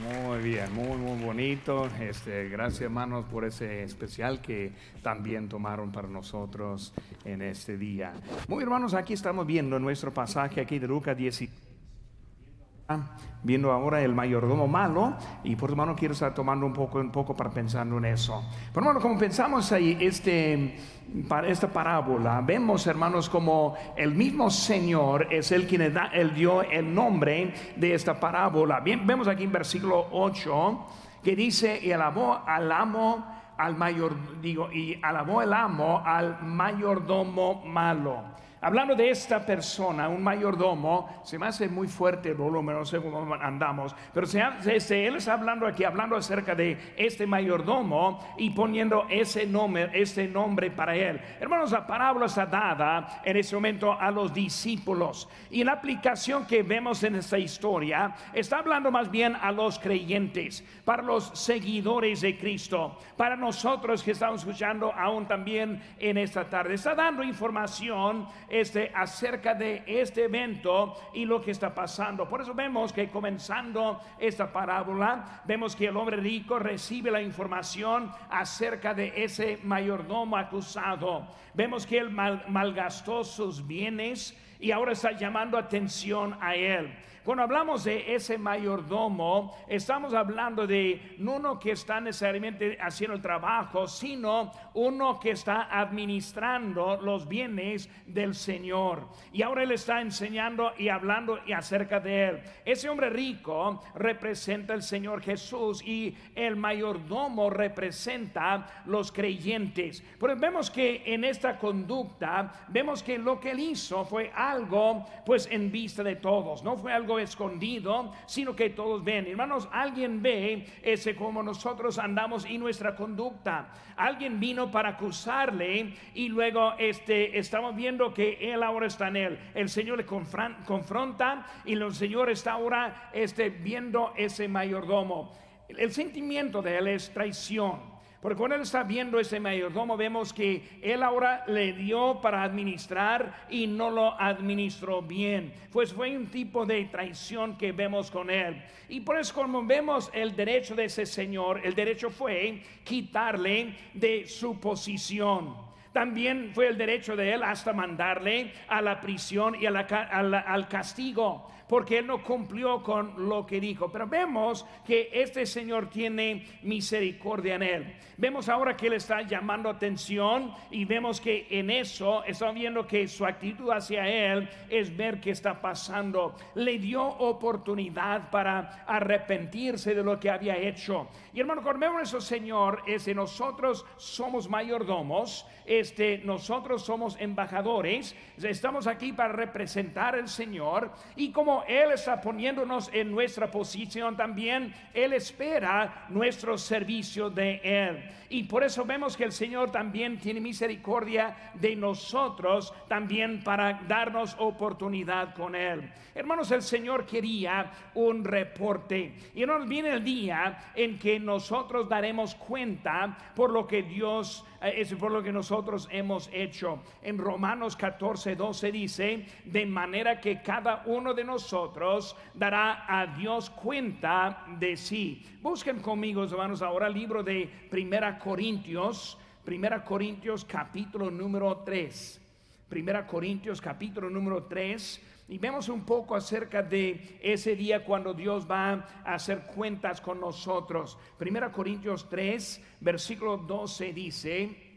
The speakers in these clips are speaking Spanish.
Muy bien, muy, muy bonito. Este, gracias hermanos por ese especial que también tomaron para nosotros en este día. Muy hermanos, aquí estamos viendo nuestro pasaje aquí de Lucas 10 viendo ahora el mayordomo malo y por hermano quiero estar tomando un poco, un poco para pensando en eso. Pero hermano, como pensamos ahí este, para esta parábola, vemos hermanos como el mismo Señor es el quien da, el dio el nombre de esta parábola. Bien, vemos aquí en versículo 8 que dice, y alabó al amo al mayor, digo, y alabó el amo al mayordomo malo. Hablando de esta persona, un mayordomo, se me hace muy fuerte el volumen, no sé cómo andamos, pero se, él está hablando aquí, hablando acerca de este mayordomo y poniendo ese nombre, ese nombre para él. Hermanos, la parábola está dada en ese momento a los discípulos y la aplicación que vemos en esta historia está hablando más bien a los creyentes, para los seguidores de Cristo, para nosotros que estamos escuchando aún también en esta tarde. Está dando información este, acerca de este evento y lo que está pasando. Por eso vemos que comenzando esta parábola, vemos que el hombre rico recibe la información acerca de ese mayordomo acusado. Vemos que él malgastó sus bienes y ahora está llamando atención a él. Cuando hablamos de ese mayordomo, estamos hablando de no uno que está necesariamente haciendo el trabajo, sino uno que está administrando los bienes del Señor. Y ahora él está enseñando y hablando y acerca de él. Ese hombre rico representa el Señor Jesús y el mayordomo representa los creyentes. Pero vemos que en esta conducta, vemos que lo que él hizo fue algo pues en vista de todos, no fue algo escondido, sino que todos ven. Hermanos, alguien ve ese como nosotros andamos y nuestra conducta. Alguien vino para acusarle y luego este, estamos viendo que él ahora está en él. El Señor le confronta y el Señor está ahora este, viendo ese mayordomo. El sentimiento de él es traición. Porque cuando él está viendo ese mayordomo, vemos que él ahora le dio para administrar y no lo administró bien. Pues fue un tipo de traición que vemos con él. Y por eso como vemos el derecho de ese señor, el derecho fue quitarle de su posición. También fue el derecho de él hasta mandarle a la prisión y al castigo porque él no cumplió con lo que dijo. Pero vemos que este Señor tiene misericordia en él. Vemos ahora que él está llamando atención y vemos que en eso estamos viendo que su actitud hacia él es ver qué está pasando. Le dio oportunidad para arrepentirse de lo que había hecho. Y hermano, cuando eso, Señor, es que nosotros somos mayordomos, este, nosotros somos embajadores, estamos aquí para representar al Señor y como él está poniéndonos en nuestra posición también, Él espera nuestro servicio de Él. Y por eso vemos que el Señor también tiene misericordia de nosotros, también para darnos oportunidad con Él. Hermanos, el Señor quería un reporte. Y nos viene el día en que nosotros daremos cuenta por lo que Dios, eh, es por lo que nosotros hemos hecho. En Romanos 14, 12 dice, de manera que cada uno de nosotros dará a Dios cuenta de sí. Busquen conmigo, hermanos, ahora el libro de Primera Corintios, Primera Corintios capítulo número 3. Primera Corintios capítulo número 3 y vemos un poco acerca de ese día cuando Dios va a hacer cuentas con nosotros. Primera Corintios 3, versículo 12 dice,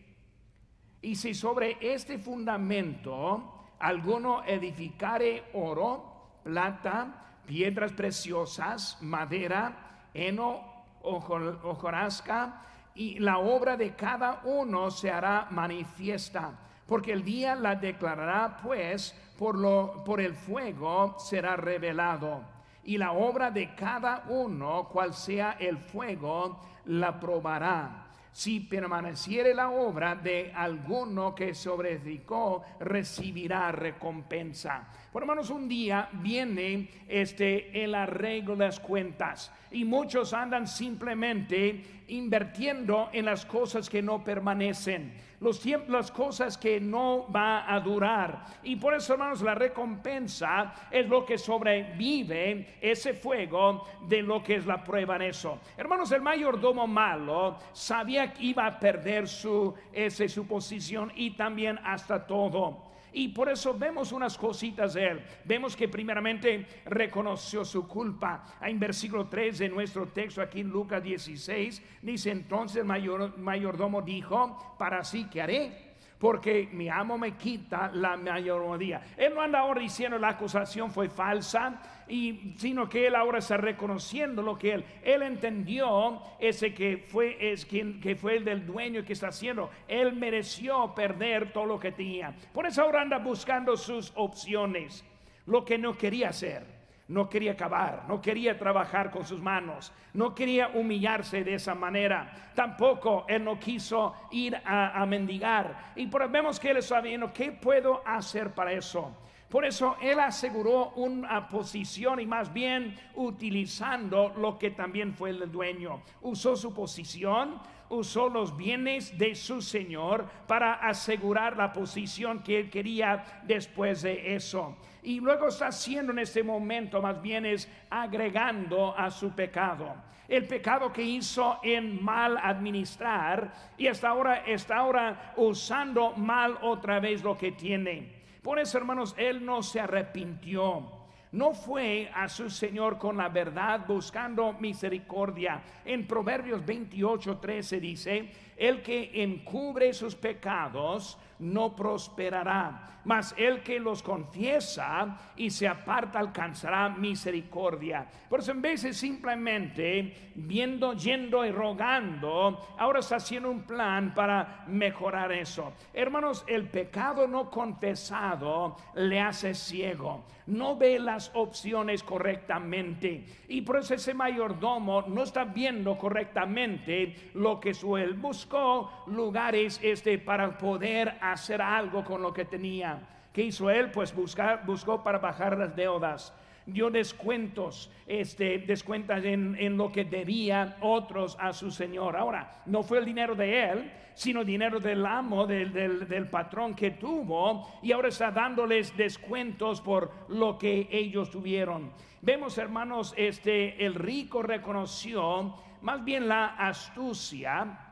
y si sobre este fundamento alguno edificare oro, plata, piedras preciosas, madera, heno, hojarasca, y la obra de cada uno se hará manifiesta, porque el día la declarará, pues por, lo, por el fuego será revelado. Y la obra de cada uno, cual sea el fuego, la probará si permaneciere la obra de alguno que sobreedicó, recibirá recompensa. Por hermanos, un día viene este el arreglo de las cuentas y muchos andan simplemente invirtiendo en las cosas que no permanecen. Los tiempos, las cosas que no va a durar. Y por eso, hermanos, la recompensa es lo que sobrevive ese fuego de lo que es la prueba en eso. Hermanos, el mayordomo malo sabía que iba a perder su, ese, su posición y también hasta todo. Y por eso vemos unas cositas de él. Vemos que primeramente reconoció su culpa. En versículo 3 de nuestro texto aquí en Lucas 16 dice entonces el mayor, mayordomo dijo, para sí que haré porque mi amo me quita la mayoría. Él no anda ahora diciendo la acusación fue falsa, y, sino que él ahora está reconociendo lo que él, él entendió ese que fue, es quien, que fue el del dueño que está haciendo. Él mereció perder todo lo que tenía. Por eso ahora anda buscando sus opciones, lo que no quería hacer no quería acabar, no quería trabajar con sus manos, no quería humillarse de esa manera. Tampoco él no quiso ir a, mendigar. Y por, vemos que él está viendo, ¿qué puedo hacer para eso? Por eso él aseguró una posición y más bien utilizando lo que también fue el dueño. Usó su posición, usó los bienes de su Señor para asegurar la posición que él quería después de eso. Y luego está haciendo en este momento, más bien es agregando a su pecado. El pecado que hizo en mal administrar y hasta ahora está ahora usando mal otra vez lo que tiene. Por eso, hermanos, él no se arrepintió no fue a su Señor con la verdad buscando misericordia. En Proverbios 28, 13 dice, el que encubre sus pecados no prosperará, mas el que los confiesa y se aparta alcanzará misericordia. Por eso en de simplemente viendo, yendo y rogando, ahora está haciendo un plan para mejorar eso. Hermanos, el pecado no confesado le hace ciego, no ve las opciones correctamente y por eso ese mayordomo no está viendo correctamente lo que su él buscó lugares este para poder hacer algo con lo que tenía. ¿Qué hizo él? Pues buscar, buscó para bajar las deudas. Dio descuentos, este, descuentas en, en, lo que debía otros a su señor. Ahora, no fue el dinero de él, sino dinero del amo, del, del, del patrón que tuvo, y ahora está dándoles descuentos por lo que ellos tuvieron. Vemos, hermanos, este, el rico reconoció más bien la astucia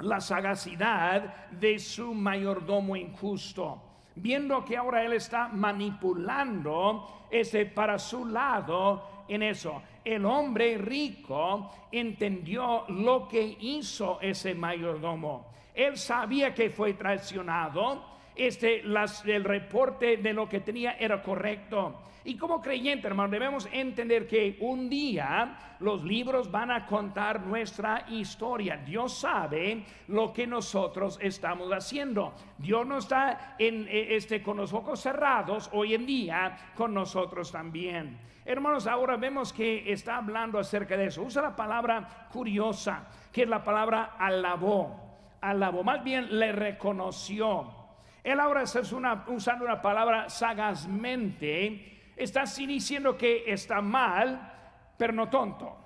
la sagacidad de su mayordomo injusto. Viendo que ahora él está manipulando ese para su lado en eso. El hombre rico entendió lo que hizo ese mayordomo. Él sabía que fue traicionado, este, el reporte de lo que tenía era correcto. Y como creyente, hermano, debemos entender que un día los libros van a contar nuestra historia. Dios sabe lo que nosotros estamos haciendo. Dios no está en, e, este, con los ojos cerrados hoy en día, con nosotros también. Hermanos, ahora vemos que está hablando acerca de eso. Usa la palabra curiosa, que es la palabra alabó. Alabó, más bien le reconoció él ahora está usando una palabra sagazmente, está diciendo que está mal, pero no tonto.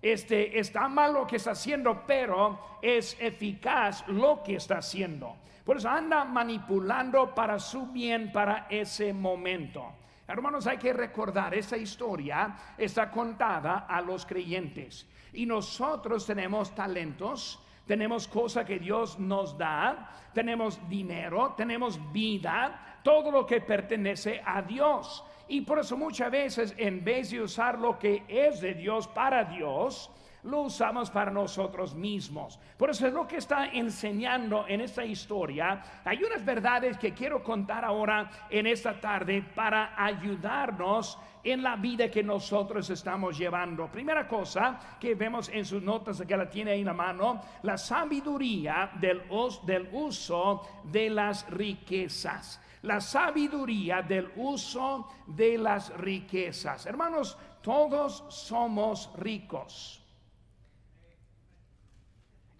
Este está mal lo que está haciendo, pero es eficaz lo que está haciendo. Por eso anda manipulando para su bien para ese momento. Hermanos, hay que recordar, esa historia está contada a los creyentes. Y nosotros tenemos talentos, tenemos cosas que Dios nos da, tenemos dinero, tenemos vida, todo lo que pertenece a Dios. Y por eso muchas veces en vez de usar lo que es de Dios para Dios, lo usamos para nosotros mismos. Por eso es lo que está enseñando en esta historia. Hay unas verdades que quiero contar ahora en esta tarde para ayudarnos en la vida que nosotros estamos llevando. Primera cosa que vemos en sus notas, que la tiene ahí en la mano, la sabiduría del, del uso de las riquezas la sabiduría del uso de las riquezas. Hermanos, todos somos ricos.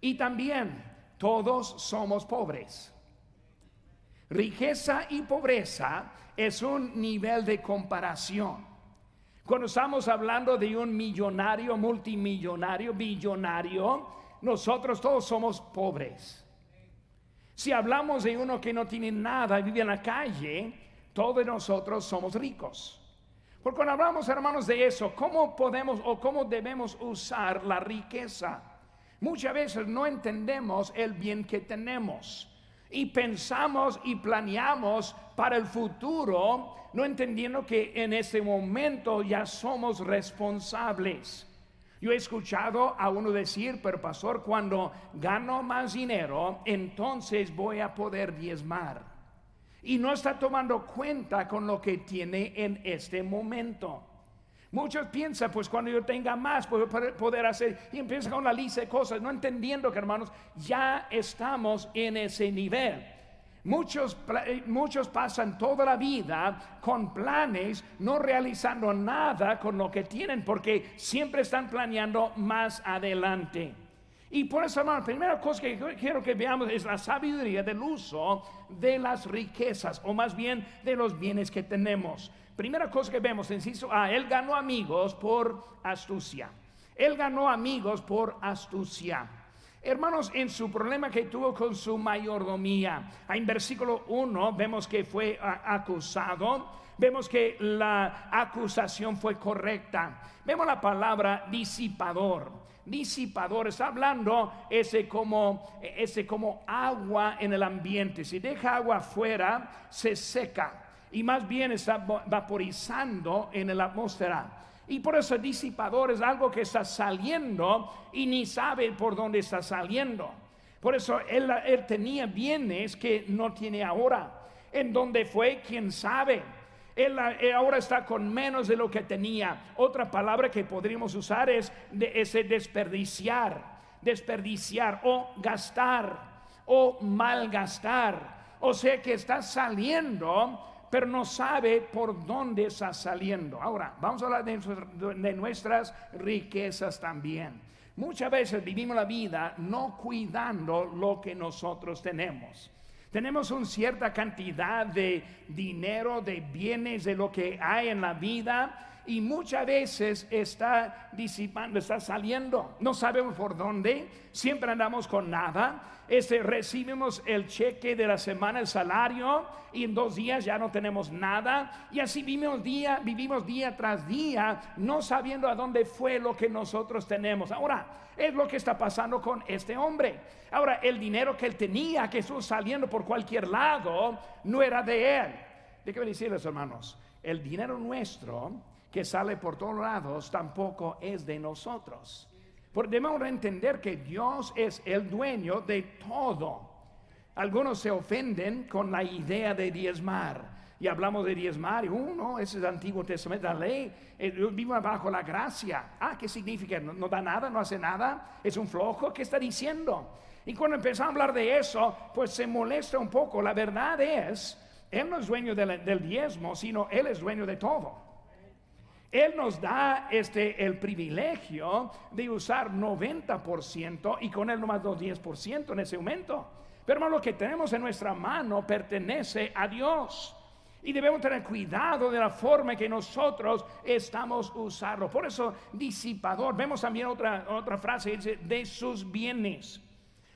Y también todos somos pobres. Riqueza y pobreza es un nivel de comparación. Cuando estamos hablando de un millonario, multimillonario, billonario, nosotros todos somos pobres. Si hablamos de uno que no tiene nada y vive en la calle, todos nosotros somos ricos. Porque cuando hablamos, hermanos, de eso, ¿cómo podemos o cómo debemos usar la riqueza? Muchas veces no entendemos el bien que tenemos y pensamos y planeamos para el futuro, no entendiendo que en ese momento ya somos responsables. Yo he escuchado a uno decir, pero pastor, cuando gano más dinero, entonces voy a poder diezmar. Y no está tomando cuenta con lo que tiene en este momento. Muchos piensan, pues cuando yo tenga más, puedo poder hacer, y empieza con la lista de cosas, no entendiendo que hermanos, ya estamos en ese nivel. Muchos, eh, muchos pasan toda la vida con planes, no realizando nada con lo que tienen, porque siempre están planeando más adelante. Y por eso, hermano, la primera cosa que quiero que veamos es la sabiduría del uso de las riquezas, o más bien de los bienes que tenemos. Primera cosa que vemos, inciso A, él ganó amigos por astucia. Él ganó amigos por astucia. Hermanos, en su problema que tuvo con su mayordomía, en versículo 1 vemos que fue acusado, vemos que la acusación fue correcta. Vemos la palabra disipador. Disipador está hablando ese como, ese como agua en el ambiente. Si deja agua afuera, se seca y más bien está vaporizando en la atmósfera. Y por eso el disipador es algo que está saliendo y ni sabe por dónde está saliendo. Por eso él, tenía bienes que no tiene ahora. En dónde fue, quién sabe. Él, ahora está con menos de lo que tenía. Otra palabra que podríamos usar es de ese desperdiciar, desperdiciar o gastar o malgastar. O sea que está saliendo pero no sabe por dónde está saliendo. Ahora, vamos a hablar de, nuestras riquezas también. Muchas veces vivimos la vida no cuidando lo que nosotros tenemos. Tenemos una cierta cantidad de dinero, de bienes, de lo que hay en la vida y muchas veces está disipando, está saliendo. No sabemos por dónde, siempre andamos con nada. Este, recibimos el cheque de la semana, el salario, y en dos días ya no tenemos nada. Y así vivimos día, vivimos día tras día, no sabiendo a dónde fue lo que nosotros tenemos. Ahora, es lo que está pasando con este hombre. Ahora, el dinero que él tenía, que estuvo saliendo por cualquier lado, no era de él. qué decirles, hermanos, el dinero nuestro que sale por todos lados tampoco es de nosotros. Porque debemos entender que Dios es el dueño de todo. Algunos se ofenden con la idea de diezmar. Y hablamos de diezmar, y uno, ese es el Antiguo Testamento, la ley, eh, vive bajo la gracia. Ah, ¿qué significa? ¿No, da nada? ¿No hace nada? ¿Es un flojo? ¿Qué está diciendo? Y cuando empezamos a hablar de eso, pues se molesta un poco. La verdad es, Él no es dueño del diezmo, sino Él es dueño de todo. Él nos da este, el privilegio de usar 90% y con él nomás los 10% en ese momento. Pero hermano, lo que tenemos en nuestra mano pertenece a Dios. Y debemos tener cuidado de la forma que nosotros estamos usando. Por eso, disipador. Vemos también otra, otra frase, dice, de sus bienes.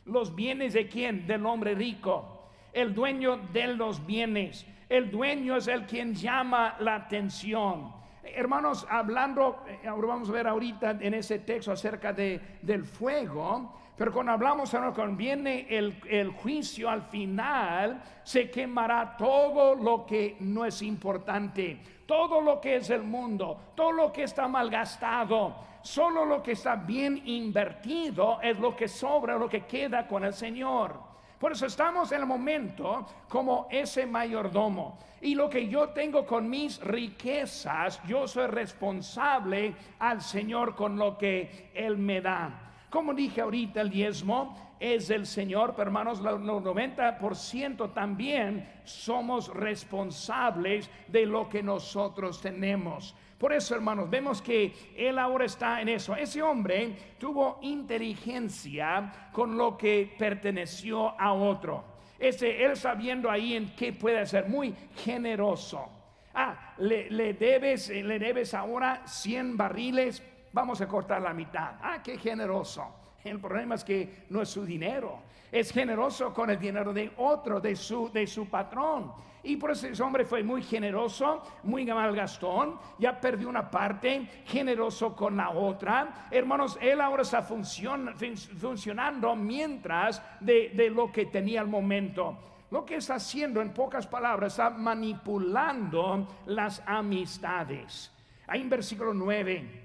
¿Los bienes de quién? Del hombre rico. El dueño de los bienes. El dueño es el quien llama la atención. Hermanos, hablando, eh, vamos a ver ahorita en ese texto acerca de, del fuego, pero cuando hablamos, cuando viene el, el, juicio al final, se quemará todo lo que no es importante, todo lo que es el mundo, todo lo que está malgastado, solo lo que está bien invertido es lo que sobra, lo que queda con el Señor. Por eso estamos en el momento como ese mayordomo. Y lo que yo tengo con mis riquezas, yo soy responsable al Señor con lo que Él me da. Como dije ahorita, el diezmo es del Señor, pero hermanos, el 90% también somos responsables de lo que nosotros tenemos. Por eso, hermanos, vemos que él ahora está en eso. Ese hombre tuvo inteligencia con lo que perteneció a otro. Ese, él sabiendo ahí en qué puede hacer, muy generoso. Ah, le, le, debes, le debes ahora 100 barriles, vamos a cortar la mitad. Ah, qué generoso. El problema es que no es su dinero. Es generoso con el dinero de otro, de su, de su patrón. Y por eso ese hombre fue muy generoso, muy malgastón. Ya perdió una parte, generoso con la otra. Hermanos, él ahora está funcionando mientras de, de lo que tenía al momento. Lo que está haciendo, en pocas palabras, está manipulando las amistades. Ahí en versículo 9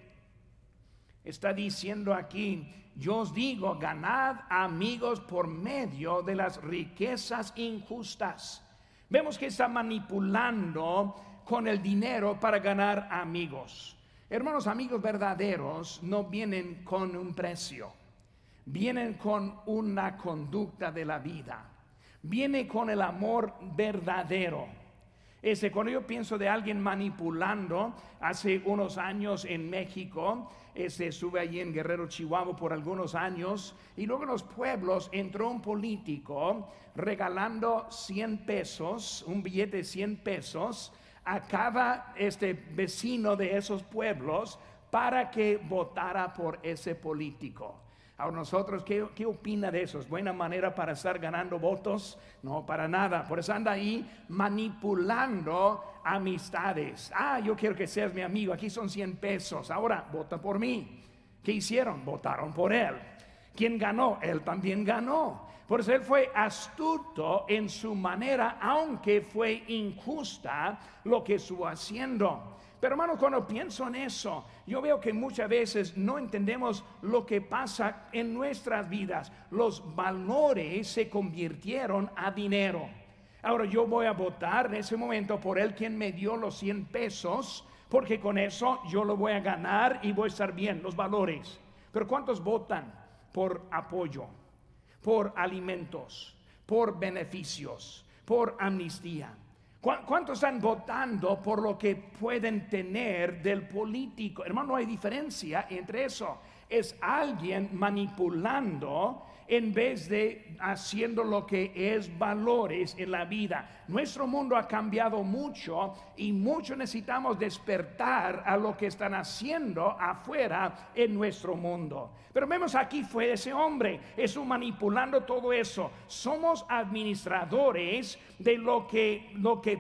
está diciendo aquí, yo os digo, ganad amigos por medio de las riquezas injustas. Vemos que está manipulando con el dinero para ganar amigos. Hermanos, amigos verdaderos no vienen con un precio, vienen con una conducta de la vida viene con el amor verdadero. Ese, cuando yo pienso de alguien manipulando, hace unos años en México, ese, estuve allí en Guerrero, Chihuahua por algunos años, y luego en los pueblos entró un político regalando 100 pesos, un billete de 100 pesos, a cada este, vecino de esos pueblos para que votara por ese político. Ahora nosotros, ¿qué, ¿qué, opina de eso? ¿Es buena manera para estar ganando votos? No, para nada. Por eso anda ahí manipulando amistades. Ah, yo quiero que seas mi amigo. Aquí son 100 pesos. Ahora, vota por mí. ¿Qué hicieron? Votaron por él. ¿Quién ganó? Él también ganó. Por eso él fue astuto en su manera, aunque fue injusta lo que estuvo haciendo. Pero hermano, cuando pienso en eso, yo veo que muchas veces no entendemos lo que pasa en nuestras vidas. Los valores se convirtieron a dinero. Ahora yo voy a votar en ese momento por el quien me dio los 100 pesos, porque con eso yo lo voy a ganar y voy a estar bien, los valores. Pero ¿cuántos votan por apoyo, por alimentos, por beneficios, por amnistía? ¿Cuántos están votando por lo que pueden tener del político? Hermano, no hay diferencia entre eso. Es alguien manipulando en vez de haciendo lo que es valores en la vida. Nuestro mundo ha cambiado mucho y mucho necesitamos despertar a lo que están haciendo afuera en nuestro mundo. Pero vemos aquí fue ese hombre, eso manipulando todo eso. Somos administradores de lo que lo que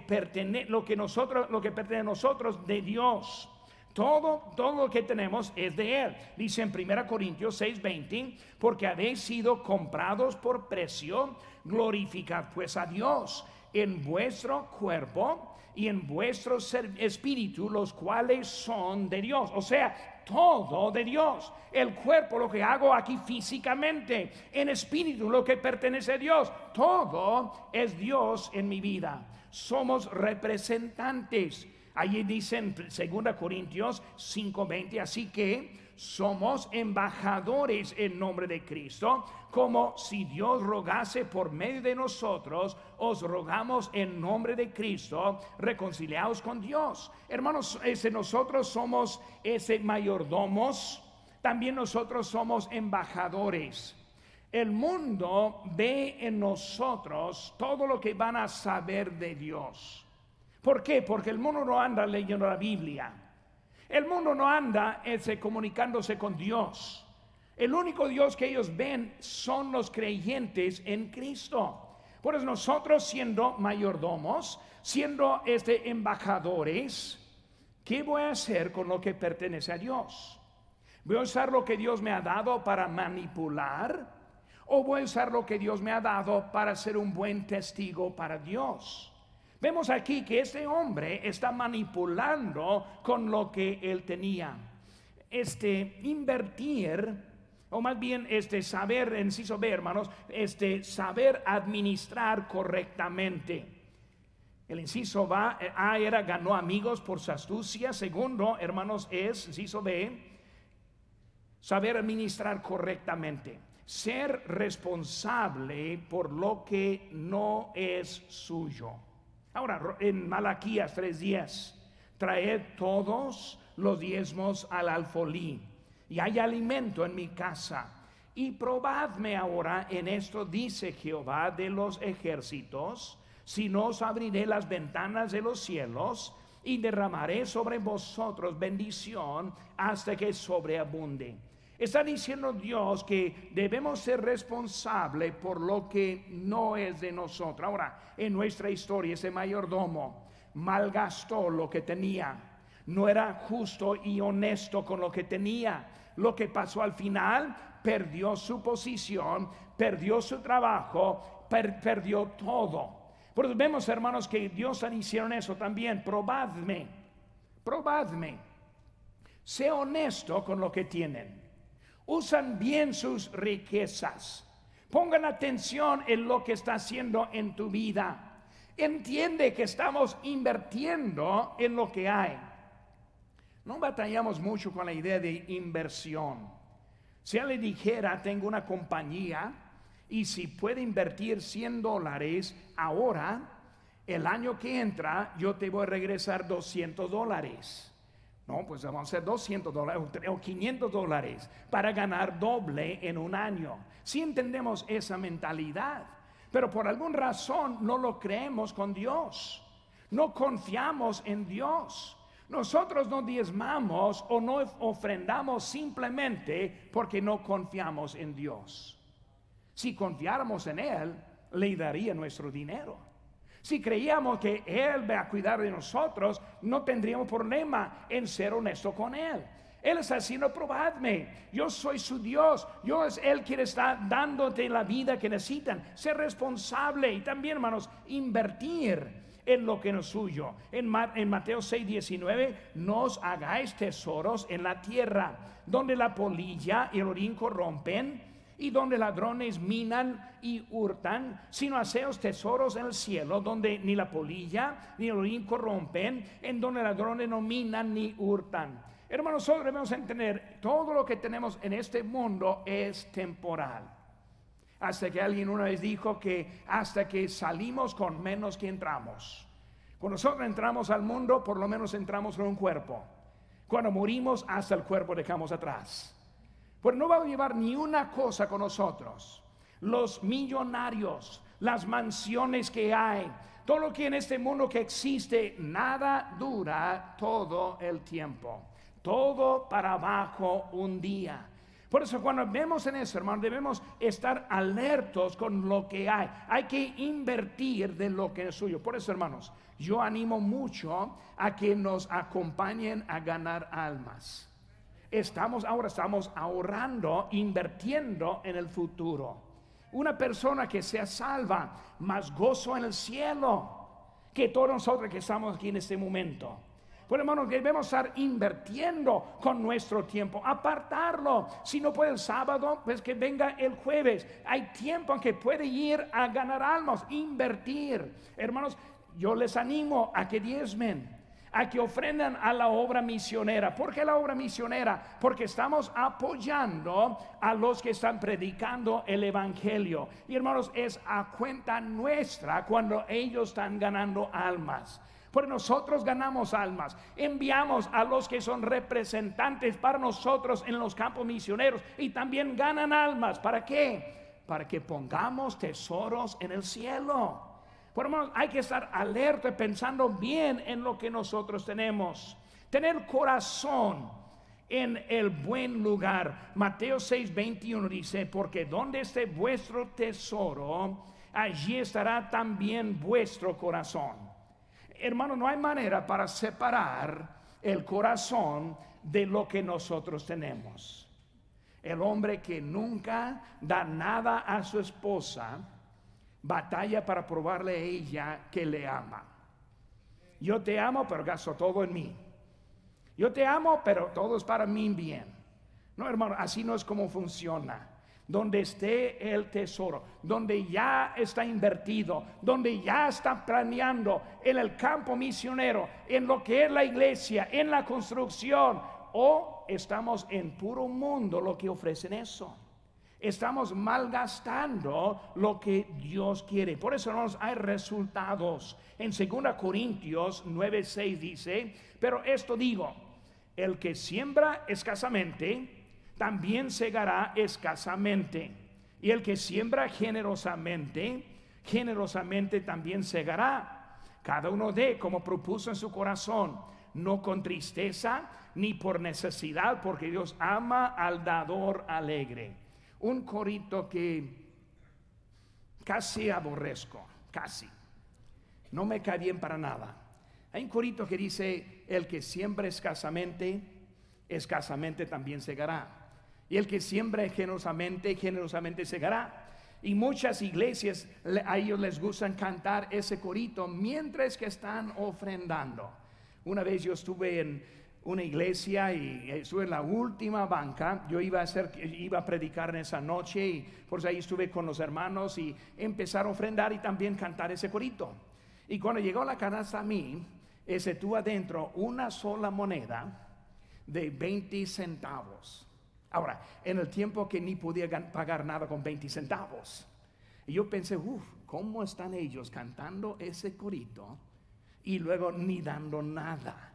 lo que nosotros lo que pertenece a nosotros de Dios. Todo, todo lo que tenemos es de Él. Dice en 1 Corintios 6:20, porque habéis sido comprados por precio, glorificad pues a Dios en vuestro cuerpo y en vuestro espíritu, los cuales son de Dios. O sea, todo de Dios. El cuerpo, lo que hago aquí físicamente, en espíritu, lo que pertenece a Dios. Todo es Dios en mi vida. Somos representantes Allí dicen 2 Corintios 5:20, así que somos embajadores en nombre de Cristo, como si Dios rogase por medio de nosotros, os rogamos en nombre de Cristo, reconciliados con Dios. Hermanos, ese nosotros somos ese mayordomos, también nosotros somos embajadores. El mundo ve en nosotros todo lo que van a saber de Dios. ¿Por qué? Porque el mundo no anda leyendo la Biblia. El mundo no anda ese, comunicándose con Dios. El único Dios que ellos ven son los creyentes en Cristo. Por eso nosotros siendo mayordomos, siendo este embajadores, ¿qué voy a hacer con lo que pertenece a Dios? ¿Voy a usar lo que Dios me ha dado para manipular? ¿O voy a usar lo que Dios me ha dado para ser un buen testigo para Dios? Vemos aquí que este hombre está manipulando con lo que él tenía. Este invertir o más bien este saber, inciso B, hermanos, este saber administrar correctamente. El inciso va, A era ganó amigos por su astucia. Segundo, hermanos, es, inciso B, saber administrar correctamente. Ser responsable por lo que no es suyo. Ahora, en Malaquías 3:10, traed todos los diezmos al alfolí, y hay alimento en mi casa. Y probadme ahora en esto, dice Jehová de los ejércitos, si no os abriré las ventanas de los cielos y derramaré sobre vosotros bendición hasta que sobreabunde. Está diciendo Dios que debemos ser responsables por lo que no es de nosotros. Ahora, en nuestra historia, ese mayordomo malgastó lo que tenía. No era justo y honesto con lo que tenía. Lo que pasó al final, perdió su posición, perdió su trabajo, perdió todo. Por eso vemos, hermanos, que Dios hicieron eso también. Probadme, probadme. Sé honesto con lo que tienen usan bien sus riquezas. Pongan atención en lo que está haciendo en tu vida. Entiende que estamos invirtiendo en lo que hay. No batallamos mucho con la idea de inversión. Si él le dijera, tengo una compañía y si puede invertir 100 dólares ahora, el año que entra yo te voy a regresar 200 dólares. No, pues vamos a hacer 200 dólares o 500 dólares para ganar doble en un año. Si entendemos esa mentalidad, pero por alguna razón no lo creemos con Dios. No confiamos en Dios. Nosotros no diezmamos o no ofrendamos simplemente porque no confiamos en Dios. Si confiáramos en Él, le daría nuestro dinero. Si creíamos que Él va a cuidar de nosotros, no tendríamos problema en ser honesto con Él. Él está diciendo, probadme, yo soy su Dios, yo es Él quien está dándote la vida que necesitan. Ser responsable y también, hermanos, invertir en lo que no es suyo. En, en Mateo 6, 19, nos hagáis tesoros en la tierra, donde la polilla y el orín corrompen y donde ladrones minan y hurtan, sino haceos tesoros en el cielo, donde ni la polilla ni el orín corrompen, en donde ladrones no minan ni hurtan. Hermanos, nosotros debemos entender, todo lo que tenemos en este mundo es temporal. Hasta que alguien una vez dijo que hasta que salimos con menos que entramos. Cuando nosotros entramos al mundo, por lo menos entramos con un cuerpo. Cuando morimos, hasta el cuerpo dejamos atrás. Pues no va a llevar ni una cosa con nosotros. Los millonarios, las mansiones que hay, todo lo que en este mundo que existe, nada dura todo el tiempo. Todo para abajo un día. Por eso cuando vemos en eso, hermano, debemos estar alertos con lo que hay. Hay que invertir de lo que es suyo. Por eso, hermanos, yo animo mucho a que nos acompañen a ganar almas. Estamos ahora estamos ahorrando, invirtiendo en el futuro. Una persona que sea salva, más gozo en el cielo que todos nosotros que estamos aquí en este momento. Por hermanos, debemos estar invirtiendo con nuestro tiempo, apartarlo. Si no puede el sábado, pues que venga el jueves. Hay tiempo en que puede ir a ganar almas, invertir. Hermanos, yo les animo a que diezmen a que ofrendan a la obra misionera. ¿Por qué la obra misionera? Porque estamos apoyando a los que están predicando el Evangelio. Y hermanos, es a cuenta nuestra cuando ellos están ganando almas. Porque nosotros ganamos almas, enviamos a los que son representantes para nosotros en los campos misioneros y también ganan almas. ¿Para qué? Para que pongamos tesoros en el cielo. Hermanos, hay que estar alerta pensando bien en lo que nosotros tenemos. Tener corazón en el buen lugar. Mateo 6, 21 dice, porque donde esté vuestro tesoro, allí estará también vuestro corazón. Hermano, no hay manera para separar el corazón de lo que nosotros tenemos. El hombre que nunca da nada a su esposa, batalla para probarle a ella que le ama. Yo te amo, pero gasto todo en mí. Yo te amo, pero todo es para mí bien. No, hermano, así no es como funciona. Donde esté el tesoro, donde ya está invertido, donde ya está planeando en el campo misionero, en lo que es la iglesia, en la construcción, o estamos en puro mundo lo que ofrecen eso. Estamos malgastando lo que Dios quiere. Por eso, hermanos, hay resultados. En 2 Corintios 9:6 dice, pero esto digo, el que siembra escasamente, también segará escasamente. Y el que siembra generosamente, generosamente también segará. Cada uno de como propuso en su corazón, no con tristeza ni por necesidad, porque Dios ama al dador alegre. Un corito que casi aborrezco, casi. No me cae bien para nada. Hay un corito que dice, el que siembra escasamente, escasamente también segará. Y el que siembra generosamente, generosamente segará. Y muchas iglesias a ellos les gustan cantar ese corito mientras que están ofrendando. Una vez yo estuve en una iglesia y estuve en la última banca. Yo iba a hacer, iba a predicar en esa noche y por ahí estuve con los hermanos y empezar a ofrendar y también cantar ese corito. Y cuando llegó la canasta a mí, ese tú adentro una sola moneda de 20 centavos. Ahora, en el tiempo que ni podía pagar nada con 20 centavos. Y yo pensé, uff, ¿cómo están ellos cantando ese corito y luego ni dando nada?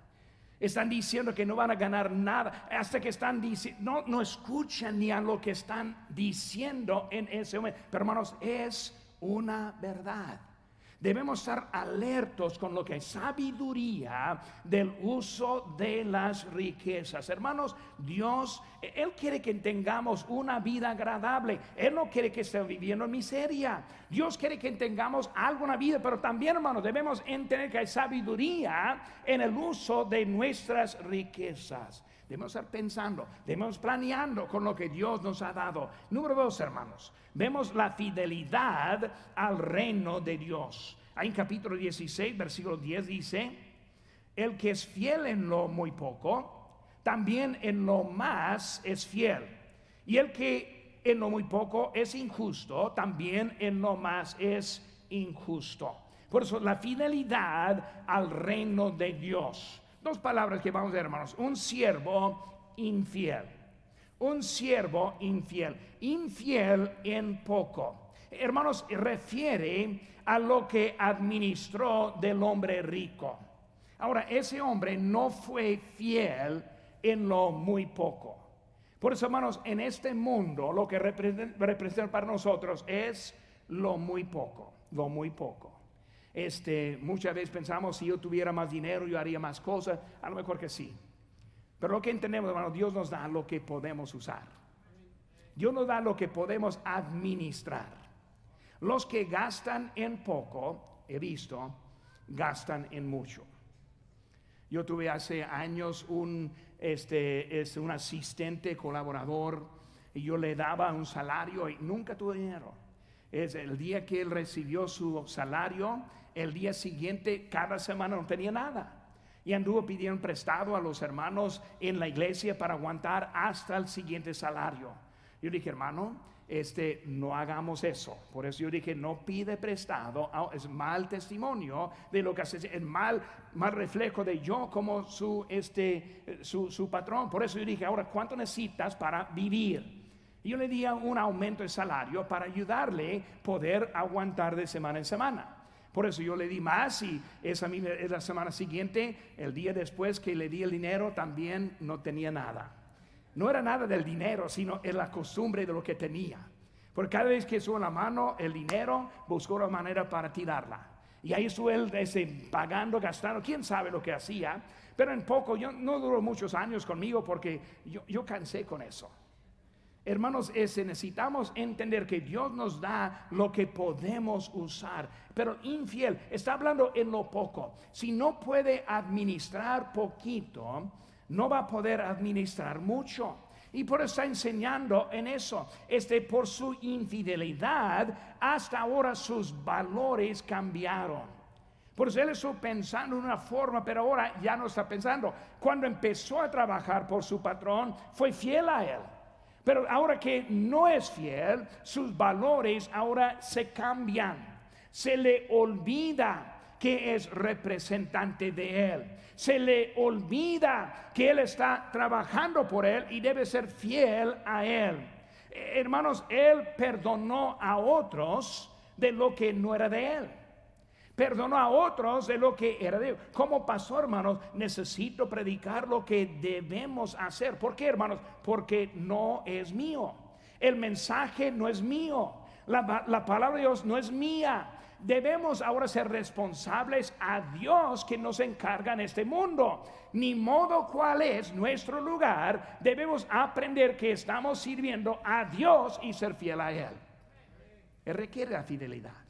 Están diciendo que no van a ganar nada hasta que están diciendo, no, no escuchan ni a lo que están diciendo en ese momento. Pero hermanos, es una verdad. Debemos estar alertos con lo que es sabiduría del uso de las riquezas. Hermanos, Dios, Él quiere que tengamos una vida agradable. Él no quiere que estemos viviendo en miseria. Dios quiere que tengamos alguna vida, pero también, hermanos, debemos entender que hay sabiduría en el uso de nuestras riquezas. Debemos estar pensando, debemos planeando con lo que Dios nos ha dado. Número dos, hermanos, vemos la fidelidad al reino de Dios. Ahí en capítulo 16, versículo 10 dice, el que es fiel en lo muy poco, también en lo más es fiel. Y el que en lo muy poco es injusto, también en lo más es injusto. Por eso la fidelidad al reino de Dios. Dos palabras que vamos a ver, hermanos. Un siervo infiel. Un siervo infiel. Infiel en poco. Hermanos, refiere a lo que administró del hombre rico. Ahora, ese hombre no fue fiel en lo muy poco. Por eso, hermanos, en este mundo lo que representa para nosotros es lo muy poco, lo muy poco. Este, muchas veces pensamos, si yo tuviera más dinero, yo haría más cosas. A lo mejor que sí. Pero lo que entendemos, hermano, Dios nos da lo que podemos usar. Dios nos da lo que podemos administrar. Los que gastan en poco, he visto, gastan en mucho. Yo tuve hace años un, este, es un asistente colaborador y yo le daba un salario y nunca tuve dinero es el día que él recibió su salario, el día siguiente, cada semana no tenía nada. Y anduvo pidiendo prestado a los hermanos en la iglesia para aguantar hasta el siguiente salario. Yo dije, hermano, este, no hagamos eso. Por eso yo dije, no pide prestado. Es mal testimonio de lo que hace, es mal, mal reflejo de yo como su, este, su, patrón. Por eso yo dije, ahora, ¿cuánto necesitas para vivir? Yo le di un aumento de salario para ayudarle poder aguantar de semana en semana. Por eso yo le di más y esa la semana siguiente, el día después que le di el dinero, también no tenía nada. No era nada del dinero, sino en la costumbre de lo que tenía. Porque cada vez que subo la mano el dinero, buscó una manera para tirarla. Y ahí estuvo ese, pagando, gastando, quién sabe lo que hacía. Pero en poco, yo, no duró muchos años conmigo porque yo, yo cansé con eso. Hermanos, ese necesitamos entender que Dios nos da lo que podemos usar, pero infiel está hablando en lo poco. Si no puede administrar poquito, no va a poder administrar mucho. Y por eso está enseñando en eso. Este por su infidelidad, hasta ahora sus valores cambiaron. Por eso él estuvo pensando en una forma, pero ahora ya no está pensando. Cuando empezó a trabajar por su patrón, fue fiel a él. Pero ahora que no es fiel, sus valores ahora se cambian. Se le olvida que es representante de Él. Se le olvida que Él está trabajando por Él y debe ser fiel a Él. Hermanos, Él perdonó a otros de lo que no era de Él. Perdonó a otros de lo que era de Dios. Como pastor, hermanos, necesito predicar lo que debemos hacer. ¿Por qué, hermanos? Porque no es mío. El mensaje no es mío. La, la palabra de Dios no es mía. Debemos ahora ser responsables a Dios que nos encarga en este mundo. Ni modo cuál es nuestro lugar, debemos aprender que estamos sirviendo a Dios y ser fiel a Él. Él requiere la fidelidad.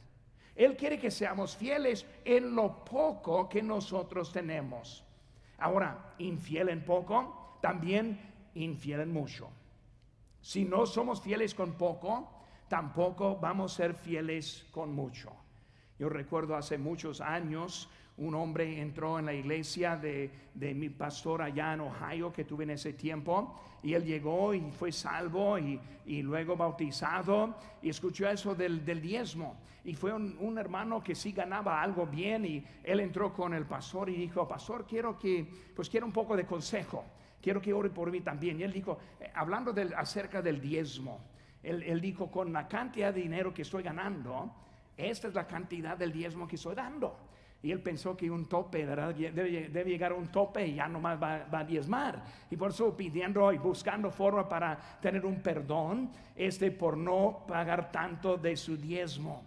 Él quiere que seamos fieles en lo poco que nosotros tenemos. Ahora, infiel en poco, también infiel en mucho. Si no somos fieles con poco, tampoco vamos a ser fieles con mucho. Yo recuerdo hace muchos años un hombre entró en la iglesia de, mi pastor allá en Ohio que tuve en ese tiempo y él llegó y fue salvo y, luego bautizado y escuchó eso del, diezmo y fue un, hermano que sí ganaba algo bien y él entró con el pastor y dijo, pastor, quiero que, pues quiero un poco de consejo, quiero que ore por mí también. Y él dijo, eh, hablando acerca del diezmo, él, él dijo, con la cantidad de dinero que estoy ganando, esta es la cantidad del diezmo que estoy dando. Y él pensó que un tope, Debe, llegar a un tope y ya nomás va, va, a diezmar. Y por eso pidiendo y buscando forma para tener un perdón, este por no pagar tanto de su diezmo.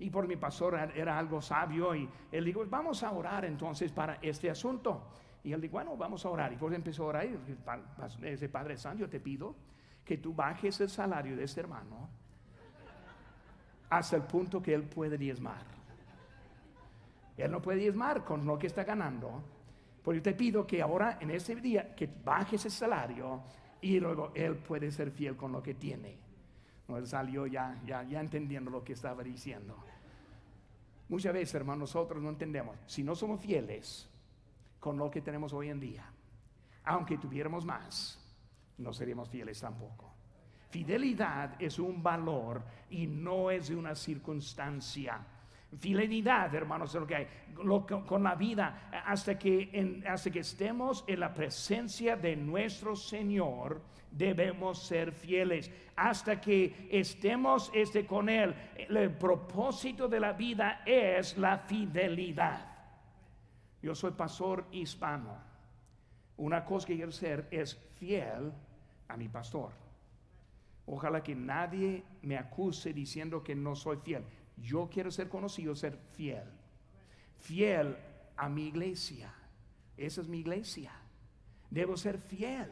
Y por mi pastor era algo sabio y él dijo, vamos a orar entonces para este asunto. Y él dijo, bueno, vamos a orar. Y por eso empezó a orar y ese Padre Santo, yo te pido que tú bajes el salario de este hermano hasta el punto que él puede diezmar. Él no puede diezmar con lo que está ganando. Por te pido que ahora, en ese día, que baje ese salario y luego Él puede ser fiel con lo que tiene. No, él salió ya, ya, ya entendiendo lo que estaba diciendo. Muchas veces, hermanos, nosotros no entendemos. Si no somos fieles con lo que tenemos hoy en día, aunque tuviéramos más, no seríamos fieles tampoco. Fidelidad es un valor y no es una circunstancia. Fidelidad, hermanos, lo que hay, con la vida, hasta que, hasta que estemos en la presencia de nuestro Señor, debemos ser fieles. Hasta que estemos este, con Él, el propósito de la vida es la fidelidad. Yo soy pastor hispano. Una cosa que quiero ser es fiel a mi pastor. Ojalá que nadie me acuse diciendo que no soy fiel. Yo quiero ser conocido, ser fiel. Fiel a mi iglesia. Esa es mi iglesia. Debo ser fiel.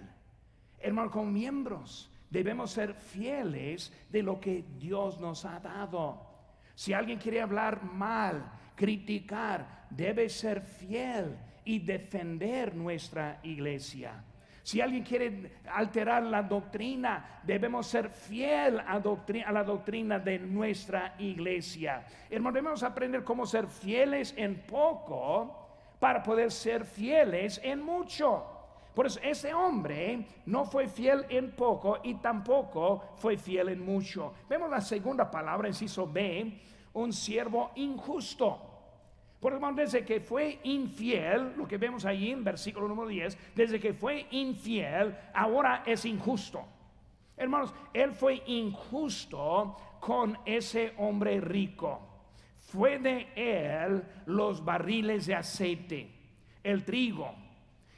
Hermano, con miembros debemos ser fieles de lo que Dios nos ha dado. Si alguien quiere hablar mal, criticar, debe ser fiel y defender nuestra iglesia. Si alguien quiere alterar la doctrina, debemos ser fiel a, la doctrina de nuestra iglesia. Hermano, debemos aprender cómo ser fieles en poco para poder ser fieles en mucho. Por eso ese hombre no fue fiel en poco y tampoco fue fiel en mucho. Vemos la segunda palabra, inciso B, un siervo injusto. Por hermano, desde que fue infiel, lo que vemos ahí en versículo número 10, desde que fue infiel, ahora es injusto. Hermanos, él fue injusto con ese hombre rico. Fue de él los barriles de aceite, el trigo.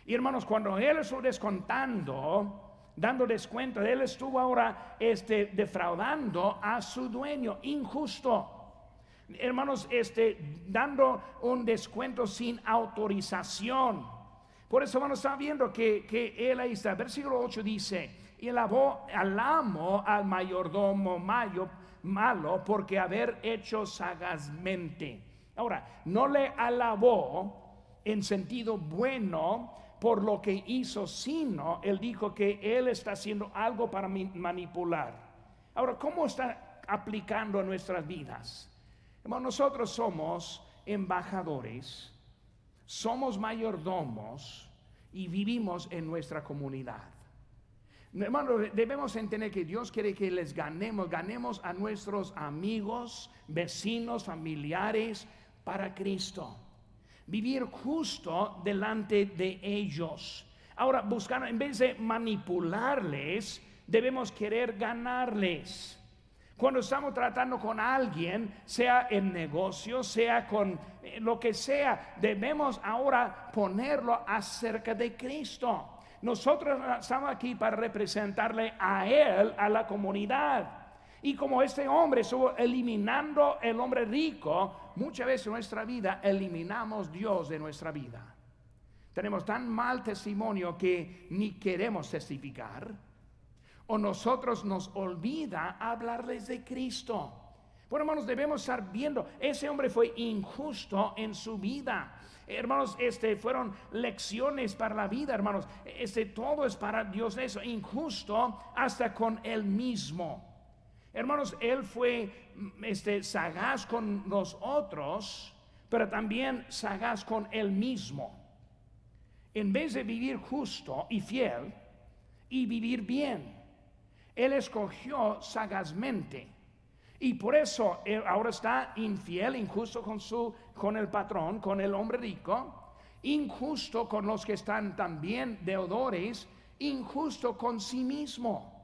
Y hermanos, cuando él estuvo descontando, dando descuento, él estuvo ahora este, defraudando a su dueño, injusto hermanos, este, dando un descuento sin autorización. Por eso, hermanos, está viendo que, que él ahí está. Versículo 8 dice, y alabó al amo al mayordomo mayo, malo porque haber hecho sagazmente. Ahora, no le alabó en sentido bueno por lo que hizo, sino él dijo que él está haciendo algo para manipular. Ahora, ¿cómo está aplicando a nuestras vidas? Nosotros somos embajadores, somos mayordomos y vivimos en nuestra comunidad. Hermano, debemos entender que Dios quiere que les ganemos, ganemos a nuestros amigos, vecinos, familiares para Cristo. Vivir justo delante de ellos. Ahora, buscar, en vez de manipularles, debemos querer ganarles. Cuando estamos tratando con alguien, sea en negocio, sea con eh, lo que sea, debemos ahora ponerlo acerca de Cristo. Nosotros estamos aquí para representarle a Él, a la comunidad. Y como este hombre estuvo eliminando el hombre rico, muchas veces en nuestra vida eliminamos Dios de nuestra vida. Tenemos tan mal testimonio que ni queremos testificar. O nosotros nos olvida hablarles de Cristo. Bueno, hermanos, debemos estar viendo, ese hombre fue injusto en su vida. Hermanos, este fueron lecciones para la vida, hermanos. Este todo es para Dios eso, injusto hasta con él mismo. Hermanos, él fue este sagaz con los otros, pero también sagaz con él mismo. En vez de vivir justo y fiel y vivir bien, él escogió sagazmente y por eso ahora está infiel, injusto con su con el patrón, con el hombre rico, injusto con los que están también deudores, injusto con sí mismo.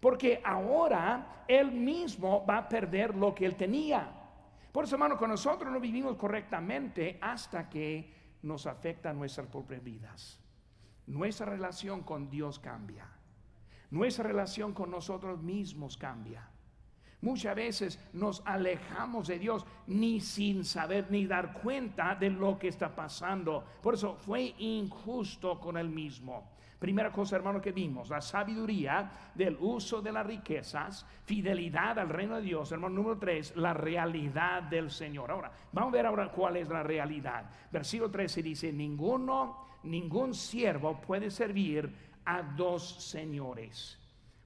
Porque ahora él mismo va a perder lo que él tenía. Por eso, hermano, con nosotros no vivimos correctamente hasta que nos afecta nuestras propias vidas. Nuestra relación con Dios cambia. Nuestra relación con nosotros mismos cambia. Muchas veces nos alejamos de Dios ni sin saber ni dar cuenta de lo que está pasando. Por eso fue injusto con él mismo. Primera cosa, hermano, que vimos, la sabiduría del uso de las riquezas, fidelidad al reino de Dios. Hermano, número tres, la realidad del Señor. Ahora, vamos a ver ahora cuál es la realidad. Versículo 13 dice, ninguno, ningún siervo puede servir a dos señores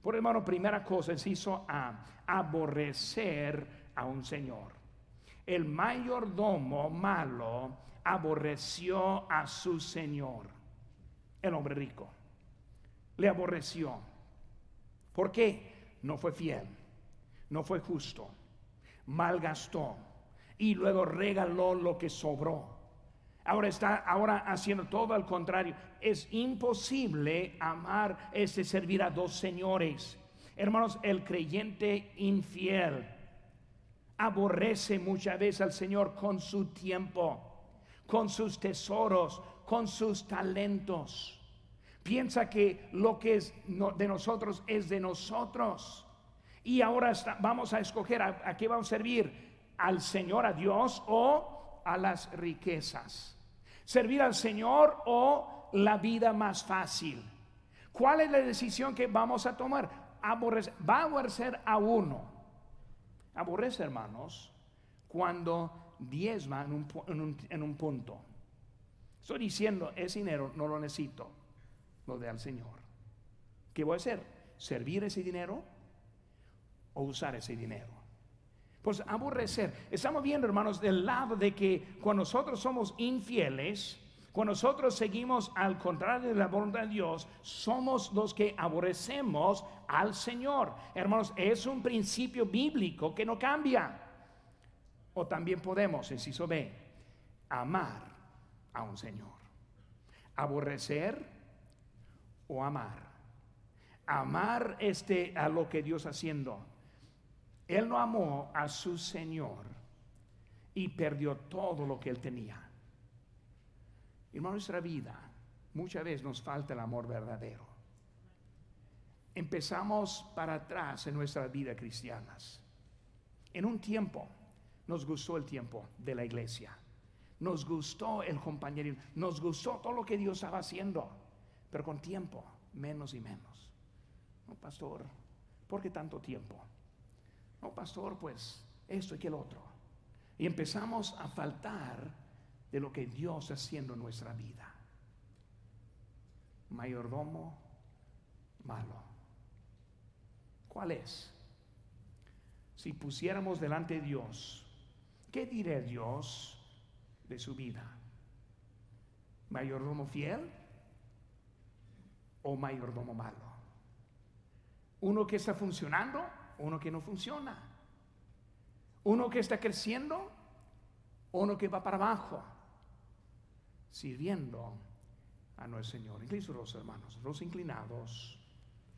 por hermano, primera cosa, hizo a aborrecer a un señor. El mayordomo malo aborreció a su señor, el hombre rico. Le aborreció. ¿Por qué? No fue fiel, no fue justo, malgastó y luego regaló lo que sobró. Ahora está ahora haciendo todo al contrario. Es imposible amar, este servir a dos señores. Hermanos, el creyente infiel aborrece muchas veces al Señor con su tiempo, con sus tesoros, con sus talentos. Piensa que lo que es de nosotros es de nosotros. Y ahora vamos a escoger a, a qué vamos a servir, al Señor, a Dios o a las riquezas servir al Señor o la vida más fácil. ¿Cuál es la decisión que vamos a tomar? Aborrecer, va a aborrecer a uno. Aborrece, hermanos, cuando diezma en un, en un punto. Estoy diciendo, ese dinero no lo necesito, lo de al Señor. ¿Qué voy a hacer? ¿Servir ese dinero o usar ese dinero? Pues aborrecer. Estamos viendo, hermanos, del lado de que cuando nosotros somos infieles, cuando nosotros seguimos al contrario de la voluntad de Dios, somos los que aborrecemos al Señor. Hermanos, es un principio bíblico que no cambia. O también podemos, inciso B, amar a un Señor. Aborrecer o amar. Amar este a lo que Dios haciendo él no amó a su Señor y perdió todo lo que él tenía. En nuestra vida muchas veces nos falta el amor verdadero. Empezamos para atrás en nuestras vidas cristianas. En un tiempo nos gustó el tiempo de la iglesia. Nos gustó el compañerismo. Nos gustó todo lo que Dios estaba haciendo. Pero con tiempo, menos y menos. No, pastor, ¿por qué tanto tiempo? No, pastor, pues esto y que el otro. Y empezamos a faltar de lo que Dios está haciendo en nuestra vida. Mayordomo malo. ¿Cuál es? Si pusiéramos delante de Dios, ¿qué diría Dios de su vida? ¿Mayordomo fiel o mayordomo malo? ¿Uno que está funcionando uno que no funciona. Uno que está creciendo, uno que va para abajo, sirviendo a nuestro Señor. Incluso los hermanos, los inclinados.